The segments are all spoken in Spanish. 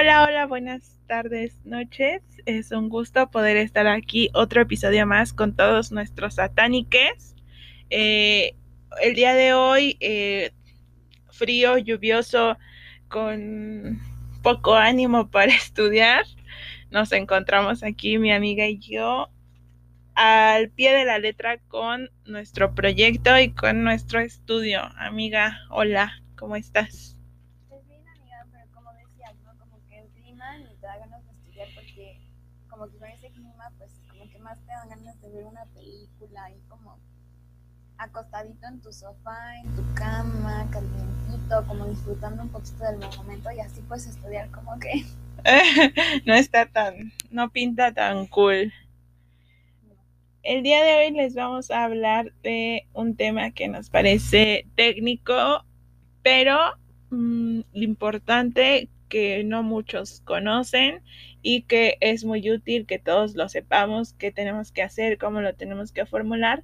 Hola, hola, buenas tardes, noches. Es un gusto poder estar aquí otro episodio más con todos nuestros satániques. Eh, el día de hoy, eh, frío, lluvioso, con poco ánimo para estudiar. Nos encontramos aquí, mi amiga y yo, al pie de la letra con nuestro proyecto y con nuestro estudio. Amiga, hola, ¿cómo estás? como que con ese clima, pues como que más te dan ganas ver una película y como acostadito en tu sofá, en tu cama, calientito, como disfrutando un poquito del momento y así puedes estudiar como que... no está tan, no pinta tan cool. El día de hoy les vamos a hablar de un tema que nos parece técnico, pero mm, lo importante que no muchos conocen y que es muy útil que todos lo sepamos, qué tenemos que hacer, cómo lo tenemos que formular.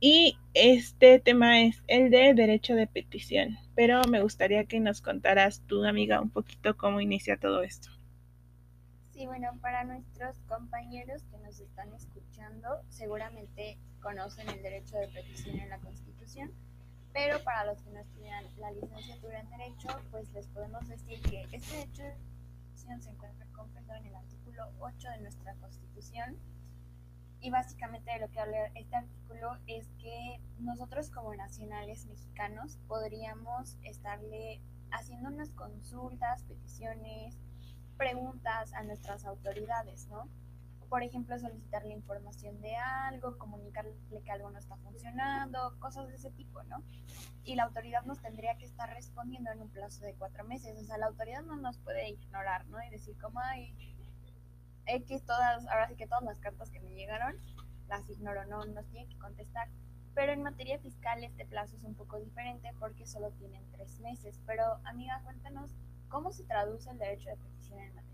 Y este tema es el de derecho de petición. Pero me gustaría que nos contaras tú, amiga, un poquito cómo inicia todo esto. Sí, bueno, para nuestros compañeros que nos están escuchando, seguramente conocen el derecho de petición en la Constitución pero para los que no estudian la licenciatura en Derecho, pues les podemos decir que este derecho se encuentra completo en el artículo 8 de nuestra Constitución. Y básicamente de lo que habla este artículo es que nosotros como nacionales mexicanos podríamos estarle haciendo unas consultas, peticiones, preguntas a nuestras autoridades, ¿no? Por ejemplo, solicitarle información de algo, comunicarle que algo no está funcionando, cosas de ese tipo, ¿no? Y la autoridad nos tendría que estar respondiendo en un plazo de cuatro meses. O sea, la autoridad no nos puede ignorar, ¿no? Y decir, como, hay X, todas, ahora sí que todas las cartas que me llegaron, las ignoro, no nos tiene que contestar. Pero en materia fiscal este plazo es un poco diferente porque solo tienen tres meses. Pero, amiga, cuéntanos, ¿cómo se traduce el derecho de petición en materia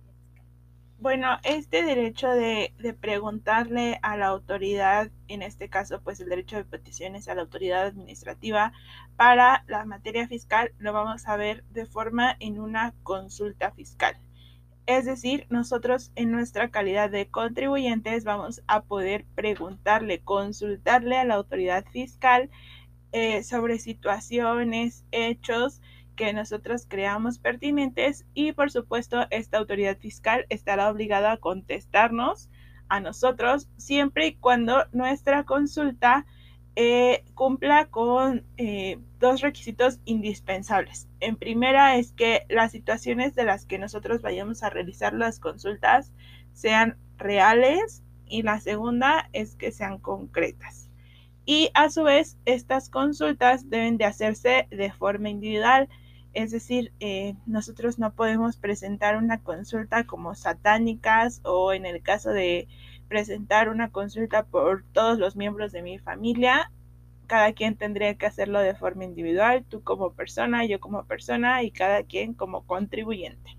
bueno, este derecho de, preguntarle a la autoridad, en este caso, pues el derecho de peticiones a la autoridad administrativa para la materia fiscal, lo vamos a ver de forma en una consulta fiscal. Es decir, nosotros en nuestra calidad de contribuyentes vamos a poder preguntarle, consultarle a la autoridad fiscal eh, sobre situaciones, hechos, que nosotros creamos pertinentes y por supuesto esta autoridad fiscal estará obligada a contestarnos a nosotros siempre y cuando nuestra consulta eh, cumpla con eh, dos requisitos indispensables. En primera es que las situaciones de las que nosotros vayamos a realizar las consultas sean reales y la segunda es que sean concretas. Y a su vez, estas consultas deben de hacerse de forma individual es decir, eh, nosotros no podemos presentar una consulta como satánicas o en el caso de presentar una consulta por todos los miembros de mi familia, cada quien tendría que hacerlo de forma individual, tú como persona, yo como persona y cada quien como contribuyente.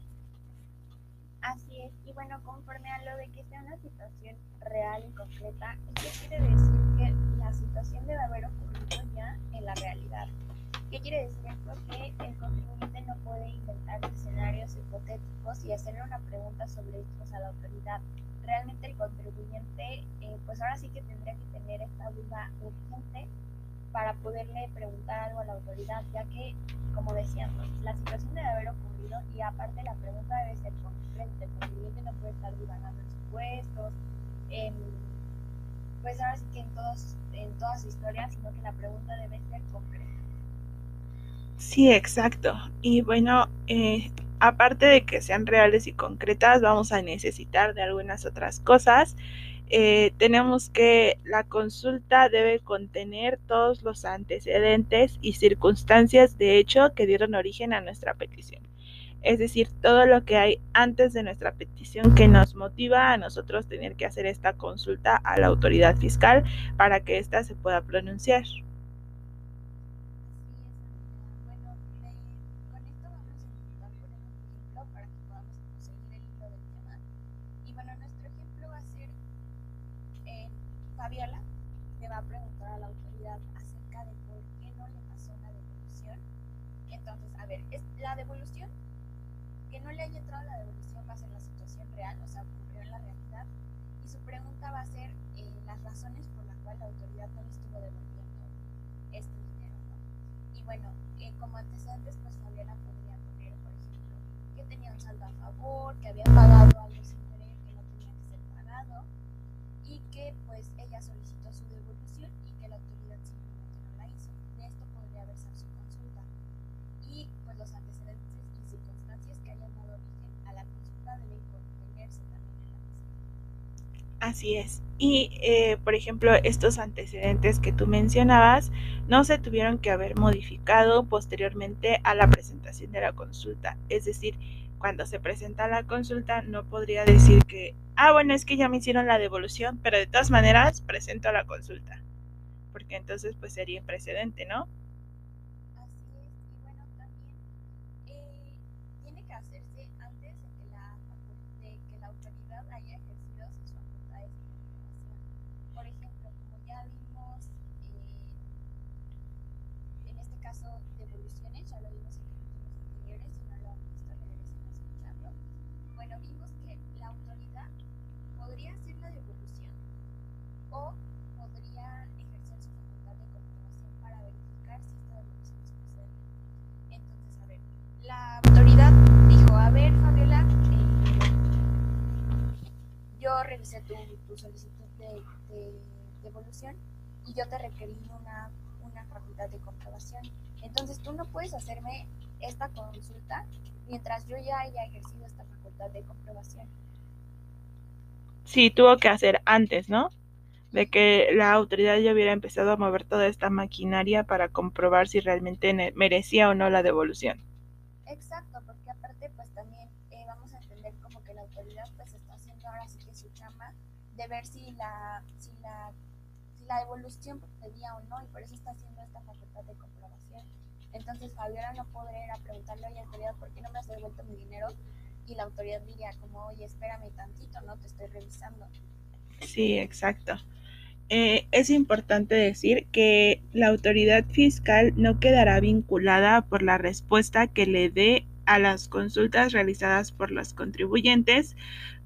Así es, y bueno, conforme a lo de que sea una situación real y concreta, esto quiere decir que la situación debe haber ocurrido ya en la realidad. ¿Qué quiere decir esto? Que el contribuyente no puede inventar escenarios hipotéticos y hacerle una pregunta sobre estos a la autoridad. Realmente el contribuyente, eh, pues ahora sí que tendría que tener esta duda urgente para poderle preguntar algo a la autoridad, ya que, como decíamos, la situación debe haber ocurrido y aparte la pregunta debe ser concreta. El contribuyente no puede estar divagando en supuestos, pues ahora sí que en, todos, en todas sus historias, sino que la pregunta debe ser concreta. Sí, exacto. Y bueno, eh, aparte de que sean reales y concretas, vamos a necesitar de algunas otras cosas. Eh, tenemos que la consulta debe contener todos los antecedentes y circunstancias de hecho que dieron origen a nuestra petición. Es decir, todo lo que hay antes de nuestra petición que nos motiva a nosotros tener que hacer esta consulta a la autoridad fiscal para que ésta se pueda pronunciar. La devolución. Que no le haya entrado la devolución va a ser la situación real, o sea, ocurrió en la realidad, y su pregunta va a ser eh, las razones por las cuales la autoridad no le estuvo devolviendo este dinero. Y bueno, eh, como antecedentes, pues Fabiana podría poner, por ejemplo, que tenía un saldo a favor, que había pagado algo sin querer que no tenía que ser pagado, y que pues ella solicitó su devolución Así es. Y, eh, por ejemplo, estos antecedentes que tú mencionabas no se tuvieron que haber modificado posteriormente a la presentación de la consulta. Es decir, cuando se presenta la consulta no podría decir que, ah, bueno, es que ya me hicieron la devolución, pero de todas maneras presento la consulta, porque entonces pues sería imprecedente, ¿no? Ya lo vimos en capítulos anteriores, si no lo han visto, regresen a escucharlo. Bueno, vimos que la autoridad podría hacer la devolución o podría ejercer su facultad de comprobación para verificar si esta devolución es procedente. Entonces, a ver, la autoridad dijo, a ver, Fabiola, eh, yo revisé tu, tu solicitud de, de devolución y yo te requerí una, una facultad de comprobación. Entonces, tú no puedes hacerme esta consulta mientras yo ya haya ejercido esta facultad de comprobación. Sí, tuvo que hacer antes, ¿no? De que la autoridad ya hubiera empezado a mover toda esta maquinaria para comprobar si realmente merecía o no la devolución. Exacto, porque aparte pues también eh, vamos a entender como que la autoridad pues está haciendo ahora sí que su chamba de ver si la, si la, la devolución procedía o no y por eso está haciendo esta facultad de comprobación. Entonces Fabiola no podría ir a preguntarle la autoridad por qué no me has devuelto mi dinero y la autoridad diría como oye espérame tantito, no te estoy revisando. Sí, exacto. Eh, es importante decir que la autoridad fiscal no quedará vinculada por la respuesta que le dé a las consultas realizadas por los contribuyentes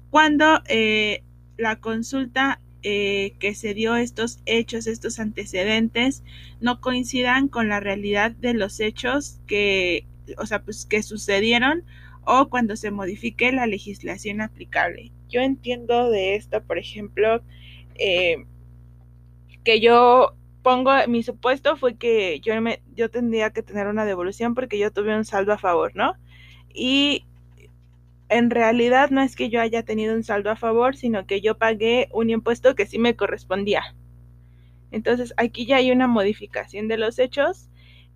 cuando eh, la consulta eh, que se dio estos hechos, estos antecedentes, no coincidan con la realidad de los hechos que, o sea, pues que sucedieron o cuando se modifique la legislación aplicable. Yo entiendo de esto, por ejemplo, eh, que yo pongo, mi supuesto fue que yo, me, yo tendría que tener una devolución porque yo tuve un saldo a favor, ¿no? Y en realidad no es que yo haya tenido un saldo a favor, sino que yo pagué un impuesto que sí me correspondía. Entonces aquí ya hay una modificación de los hechos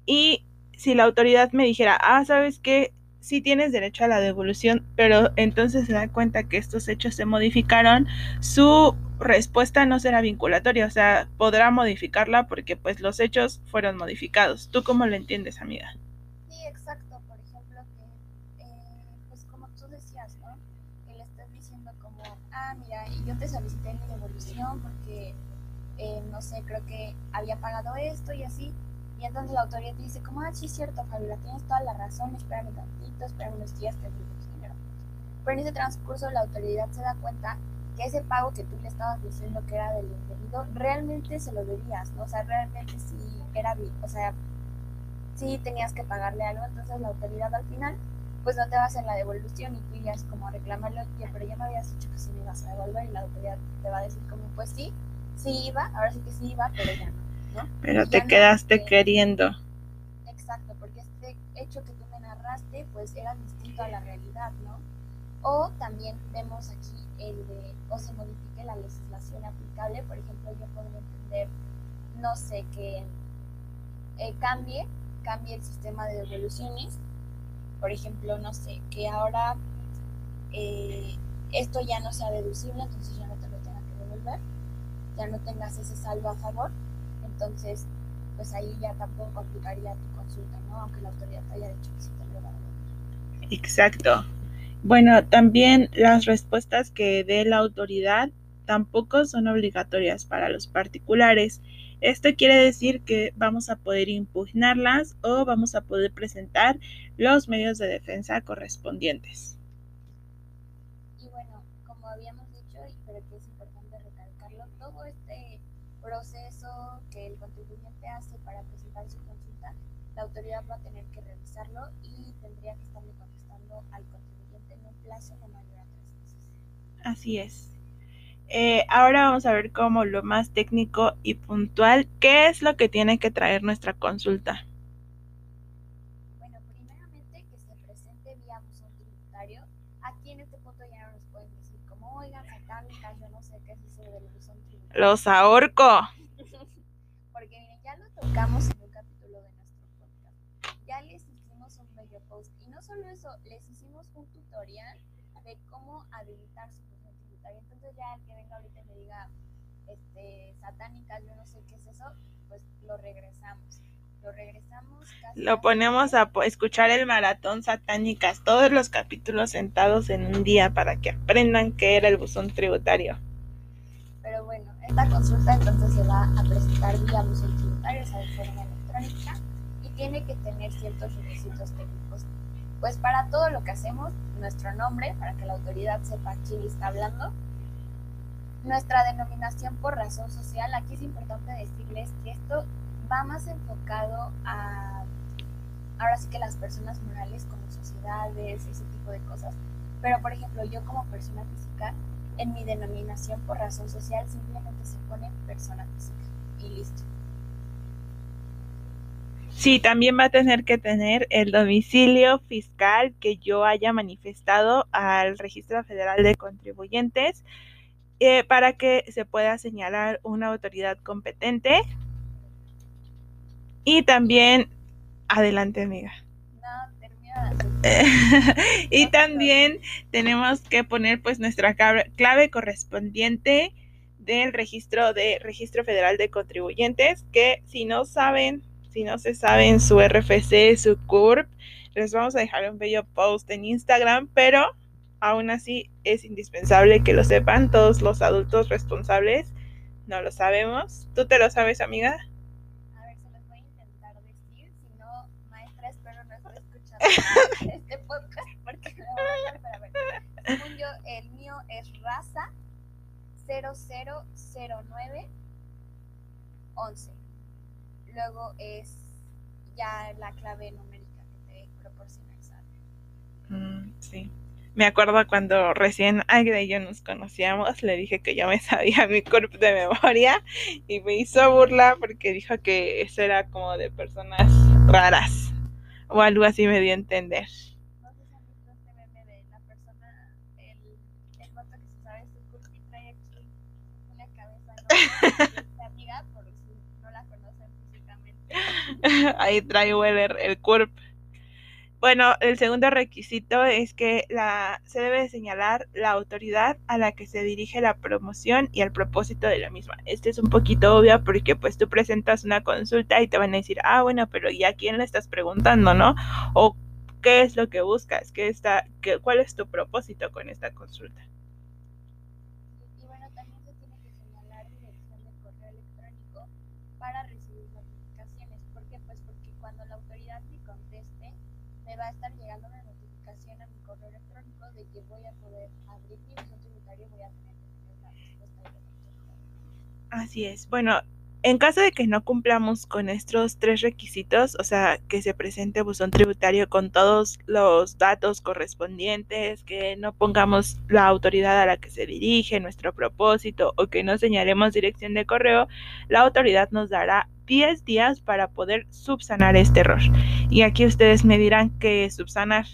y si la autoridad me dijera, ah, ¿sabes qué? Sí tienes derecho a la devolución, pero entonces se da cuenta que estos hechos se modificaron, su respuesta no será vinculatoria, o sea, podrá modificarla porque pues los hechos fueron modificados. ¿Tú cómo lo entiendes, amiga? Yo te solicité mi devolución porque, eh, no sé, creo que había pagado esto y así. Y entonces la autoridad te dice como, ah, sí, cierto, Fabiola, tienes toda la razón, espérame tantito, espérame unos días, te devuelvo tu dinero. Pero en ese transcurso la autoridad se da cuenta que ese pago que tú le estabas diciendo que era del indebido, realmente se lo debías, ¿no? O sea, realmente sí era, o sea, sí tenías que pagarle algo, entonces la autoridad al final pues no te va a hacer la devolución y tú irías como a reclamarlo, pero ya me habías dicho que sí me ibas a devolver y la autoridad te va a decir como, pues sí, sí iba, ahora sí que sí iba, pero ya no, ¿no? Pero Y te no, quedaste porque- queriendo. Exacto, porque este hecho que tú me narraste pues era distinto a la realidad, ¿no? O también vemos aquí el de, o se modifique la legislación aplicable, por ejemplo, yo podría entender, no sé, que eh, cambie, cambie el sistema de devoluciones, por ejemplo, no sé, que ahora eh, esto ya no sea deducible, entonces ya no te lo tenga que devolver, ya no tengas ese saldo a favor, entonces pues ahí ya tampoco aplicaría tu consulta, ¿no? Aunque la autoridad te haya dicho que sí te lo va a devolver. Exacto. Bueno, también las respuestas que dé la autoridad tampoco son obligatorias para los particulares. Esto quiere decir que vamos a poder impugnarlas o vamos a poder presentar los medios de defensa correspondientes. Y bueno, como habíamos dicho, y creo que es importante recalcarlo, todo este proceso que el contribuyente hace para presentar su consulta, la autoridad va a tener que revisarlo y tendría que estarle contestando al contribuyente en un plazo no mayor a tres meses. Así es. Eh, ahora vamos a ver como lo más técnico y puntual, ¿qué es lo que tiene que traer nuestra consulta? Bueno, primeramente que se presente vía buzón tributario. Aquí en este punto ya no nos pueden decir como, oigan, satánicas, yo no sé qué es eso del buzón tributario. Los ahorco. Porque miren, ya lo tocamos en un capítulo de nuestro podcast. Ya les hicimos un medio post. Y no solo eso, les hicimos un tutorial de cómo habilitar su buzón tributario. Entonces ya el que venga ahorita y me diga, este, satánicas, yo no sé qué es eso, pues lo regresamos. Lo regresamos. Casi Lo ponemos a escuchar el maratón satánicas, todos los capítulos sentados en un día para que aprendan qué era el buzón tributario. Pero bueno, esta consulta entonces se va a presentar vía buzón tributario, o sea, de forma electrónica, y tiene que tener ciertos requisitos técnicos. Pues para todo lo que hacemos, nuestro nombre, para que la autoridad sepa quién está hablando, nuestra denominación por razón social, aquí es importante decirles que esto va más enfocado a, ahora sí que las personas morales como sociedades, ese tipo de cosas. Pero por ejemplo, yo como persona física, en mi denominación por razón social simplemente se pone persona física y listo. Sí, también va a tener que tener el domicilio fiscal que yo haya manifestado al Registro Federal de Contribuyentes eh, para que se pueda señalar una autoridad competente. Y también, adelante amiga. No, termina y también tenemos que poner pues nuestra clave, clave correspondiente del registro de Registro Federal de Contribuyentes, que si no saben, si no se saben su RFC, su CURP, les vamos a dejar un bello post en Instagram, pero aún así es indispensable que lo sepan todos los adultos responsables. No lo sabemos. ¿Tú te lo sabes, amiga? A ver, se los voy a intentar decir. Si no, maestra, espero no esté escuchando este podcast porque me voy a dar para ver. Según yo, el mío es raza 0009 11. Luego es ya la clave numérica que te proporciona el SAT. Mm, sí. Me acuerdo cuando recién Agda y yo nos conocíamos, le dije que yo me sabía mi CURP de memoria y me hizo burla porque dijo que eso era como de personas raras o algo así me dio a entender. Trae. Ahí traigo el, el CURP. Bueno, el segundo requisito es que la, se debe señalar la autoridad a la que se dirige la promoción y el propósito de la misma. Este es un poquito obvio porque pues tú presentas una consulta y te van a decir, ah, bueno, pero ¿y a quién le estás preguntando, no? O qué es lo que buscas, qué está, qué, cuál es tu propósito con esta consulta. Y bueno, también se tiene que señalar correo electrónico para recibir notificaciones. ¿Por qué? Pues porque cuando la autoridad me conteste, me va a estar llegando una notificación a mi correo electrónico de que voy a poder abrir mi buzón tributario y voy a tener que tener la respuesta. Así es. Bueno, en caso de que no cumplamos con estos tres requisitos, o sea, que se presente buzón tributario con todos los datos correspondientes, que no pongamos la autoridad a la que se dirige, nuestro propósito o que no señalemos dirección de correo, la autoridad nos dará 10 días para poder subsanar este error. Y aquí ustedes me dirán qué es subsanar.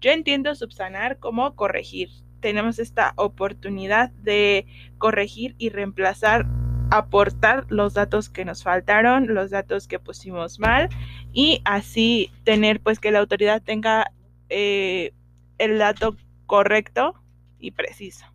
Yo entiendo subsanar como corregir. Tenemos esta oportunidad de corregir y reemplazar aportar los datos que nos faltaron, los datos que pusimos mal y así tener pues que la autoridad tenga eh, el dato correcto y preciso.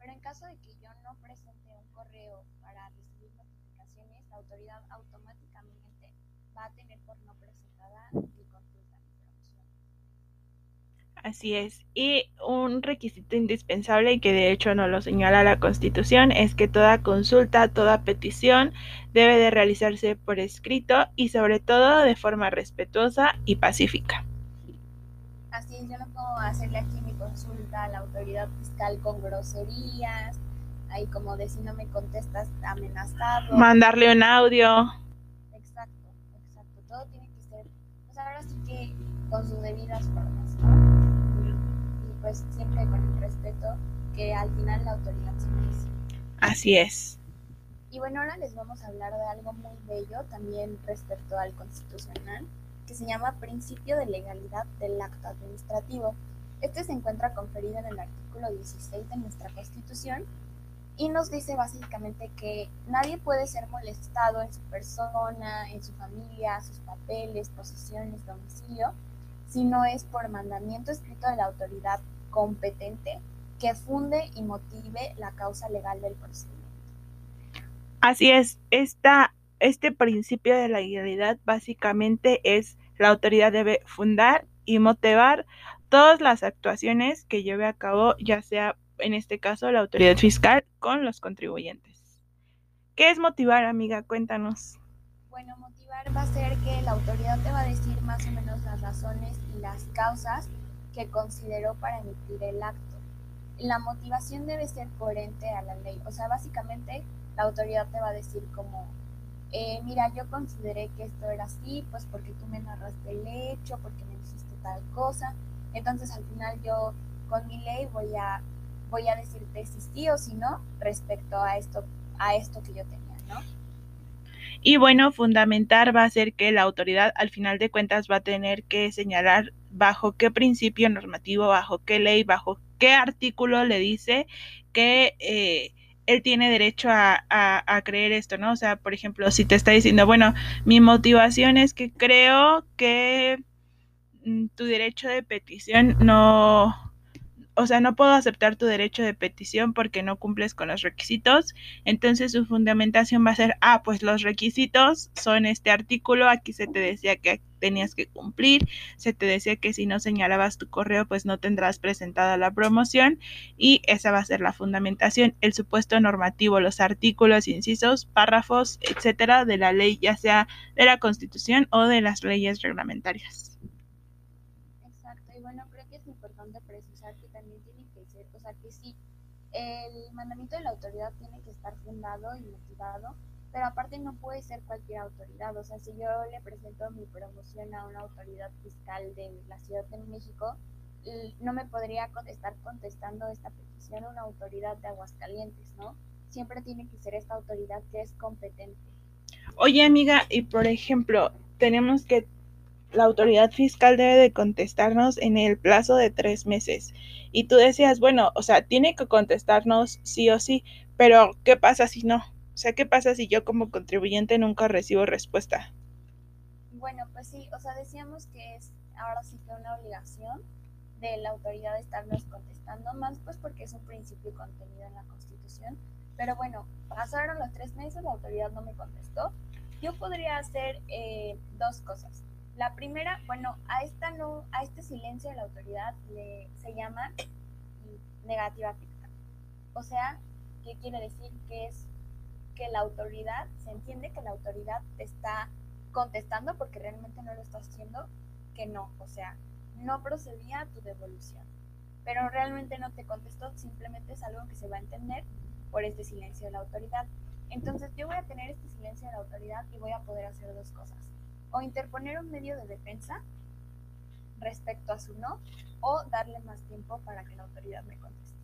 Pero en caso de que yo no presente un correo para recibir notificaciones la autoridad automáticamente va a tener por no presentada mi consulta, mi promoción. Así es. Y un requisito indispensable y que de hecho no lo señala la Constitución es que toda consulta, toda petición debe de realizarse por escrito y sobre todo de forma respetuosa y pacífica. Así es, yo no puedo hacerle aquí mi consulta a la autoridad fiscal con groserías, ahí como de si no me contestas amenazado. Mandarle un audio. Exacto, exacto. Todo tiene que ser, pues ahora sí que con sus debidas formas, ¿no? Y pues siempre con el respeto que al final la autoridad se merece. Así es. Y bueno, ahora les vamos a hablar de algo muy bello también respecto al constitucional, que se llama principio de legalidad del acto administrativo. Este se encuentra conferido en el artículo 16 de nuestra Constitución y nos dice básicamente que nadie puede ser molestado en su persona, en su familia, sus papeles, posesiones, domicilio, si no es por mandamiento escrito de la autoridad competente que funde y motive la causa legal del procedimiento. Así es, esta, este principio de la legalidad básicamente es la autoridad debe fundar y motivar todas las actuaciones que lleve a cabo, ya sea en este caso la autoridad fiscal con los contribuyentes. ¿Qué es motivar, amiga? Cuéntanos. Bueno, motivar va a ser que la autoridad te va a decir más o menos las razones y las causas que consideró para emitir el acto. La motivación debe ser coherente a la ley. O sea, básicamente la autoridad te va a decir como, eh, mira, yo consideré que esto era así, pues porque tú me narraste el hecho, porque me dijiste tal cosa. Entonces al final yo con mi ley voy a voy a decirte si sí o si no respecto a esto, a esto que yo tenía, ¿no? Y bueno, fundamentar va a ser que la autoridad al final de cuentas va a tener que señalar bajo qué principio normativo, bajo qué ley, bajo qué artículo le dice que eh, él tiene derecho a, creer esto, ¿no? O sea, por ejemplo, si te está diciendo, bueno, mi motivación es que creo que mm, tu derecho de petición no, o sea, no puedo aceptar tu derecho de petición porque no cumples con los requisitos. Entonces su fundamentación va a ser, ah, pues los requisitos son este artículo, aquí se te decía que tenías que cumplir, se te decía que si no señalabas tu correo, pues no tendrás presentada la promoción y esa va a ser la fundamentación, el supuesto normativo, los artículos, incisos, párrafos, etcétera, de la ley, ya sea de la Constitución o de las leyes reglamentarias. Exacto, y bueno, creo que es importante precisar que también tiene que ser, o sea, que sí, el mandamiento de la autoridad tiene que estar fundado y motivado, pero aparte no puede ser cualquier autoridad, o sea, si yo le presento mi promoción a una autoridad fiscal de la Ciudad de México, no me podría estar contestando esta petición a una autoridad de Aguascalientes, ¿no? Siempre tiene que ser esta autoridad que es competente. Oye, amiga, y por ejemplo, tenemos que la autoridad fiscal debe de contestarnos en el plazo de tres meses. Y tú decías, bueno, o sea, tiene que contestarnos sí o sí, pero ¿qué pasa si no? O sea, ¿qué pasa si yo como contribuyente nunca recibo respuesta? Bueno, pues sí, o sea, decíamos que es ahora sí que una obligación de la autoridad estarnos contestando más, pues porque es un principio contenido en la Constitución. Pero bueno, pasaron los tres meses, la autoridad no me contestó. Yo podría hacer eh, dos cosas la primera, bueno, a esta no, a este silencio de la autoridad le, se llama negativa fiscal. O sea, ¿qué quiere decir? Que es que la autoridad, se entiende que la autoridad te está contestando porque realmente no lo está haciendo, que no, o sea, no procedía a tu devolución. Pero realmente no te contestó, simplemente es algo que se va a entender por este silencio de la autoridad. Entonces yo voy a tener este silencio de la autoridad y voy a poder hacer dos cosas o interponer un medio de defensa respecto a su no o darle más tiempo para que la autoridad me conteste.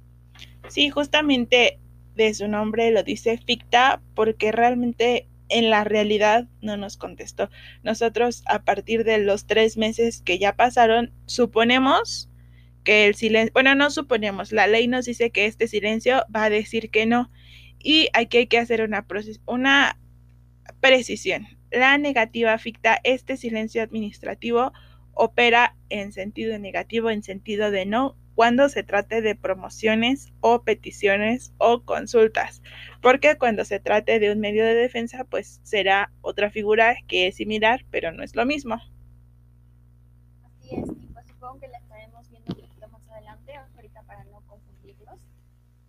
Sí, justamente de su nombre lo dice ficta porque realmente en la realidad no nos contestó. Nosotros a partir de los tres meses que ya pasaron, suponemos que el silencio, bueno, no suponemos, la ley nos dice que este silencio va a decir que no y aquí hay que hacer una, una precisión la negativa afecta este silencio administrativo opera en sentido negativo, en sentido de no, cuando se trate de promociones o peticiones o consultas, porque cuando se trate de un medio de defensa, pues será otra figura que es similar, pero no es lo mismo. Así es, y pues supongo que la estaremos viendo un poquito más adelante, ahorita para no confundirlos.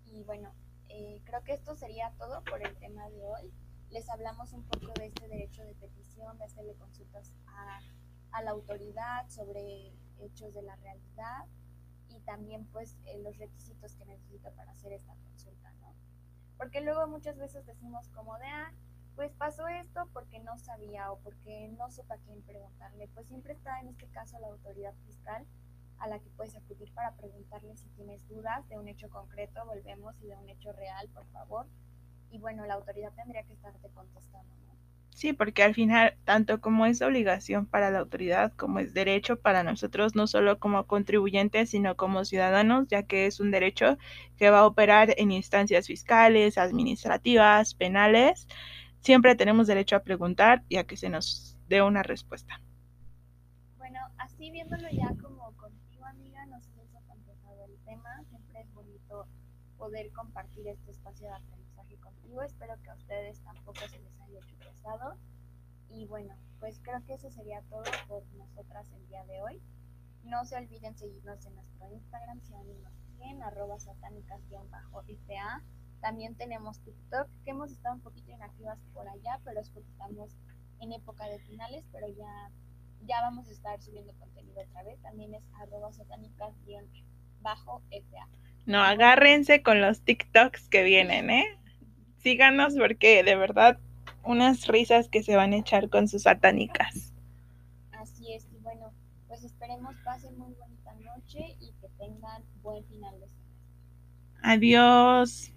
Y bueno, eh, creo que esto sería todo por el tema de hoy. Les hablamos un poco de este derecho de petición, de hacerle consultas a, la autoridad sobre hechos de la realidad también pues eh, los requisitos que necesito para hacer esta consulta, ¿no? Porque luego muchas veces decimos como de, ah, pues pasó esto porque no sabía o porque no supe a quién preguntarle. Pues siempre está en este caso la autoridad fiscal a la que puedes acudir para preguntarle si tienes dudas de un hecho concreto, volvemos, y de un hecho real, por favor. Y bueno, la autoridad tendría que estarte contestando, ¿no? Sí, porque al final, tanto como es obligación para la autoridad, como es derecho para nosotros, no solo como contribuyentes, sino como ciudadanos, ya que es un derecho que va a operar en instancias fiscales, administrativas, penales, siempre tenemos derecho a preguntar y a que se nos dé una respuesta. Bueno, así viéndolo ya como contigo, amiga, no se hizo tan pesado el tema, siempre es bonito poder compartir este espacio de aprendizaje contigo, espero que a ustedes tampoco se les hecho y bueno, pues creo que eso sería todo por nosotras el día de hoy. No se olviden seguirnos en nuestro Instagram si aún no nos siguen, arroba satánicas-ipa. También tenemos TikTok, que hemos estado un poquito inactivas por allá, pero es porque estamos en época de finales, pero ya, ya vamos a estar subiendo contenido otra vez. También es arroba satánicas-fa. No, agárrense con los TikToks que vienen, ¿eh? Síganos porque de verdad unas risas que se van a echar con sus satánicas. Así es, y bueno, pues esperemos pasen muy bonita noche y que tengan buen final de semestre. Adiós.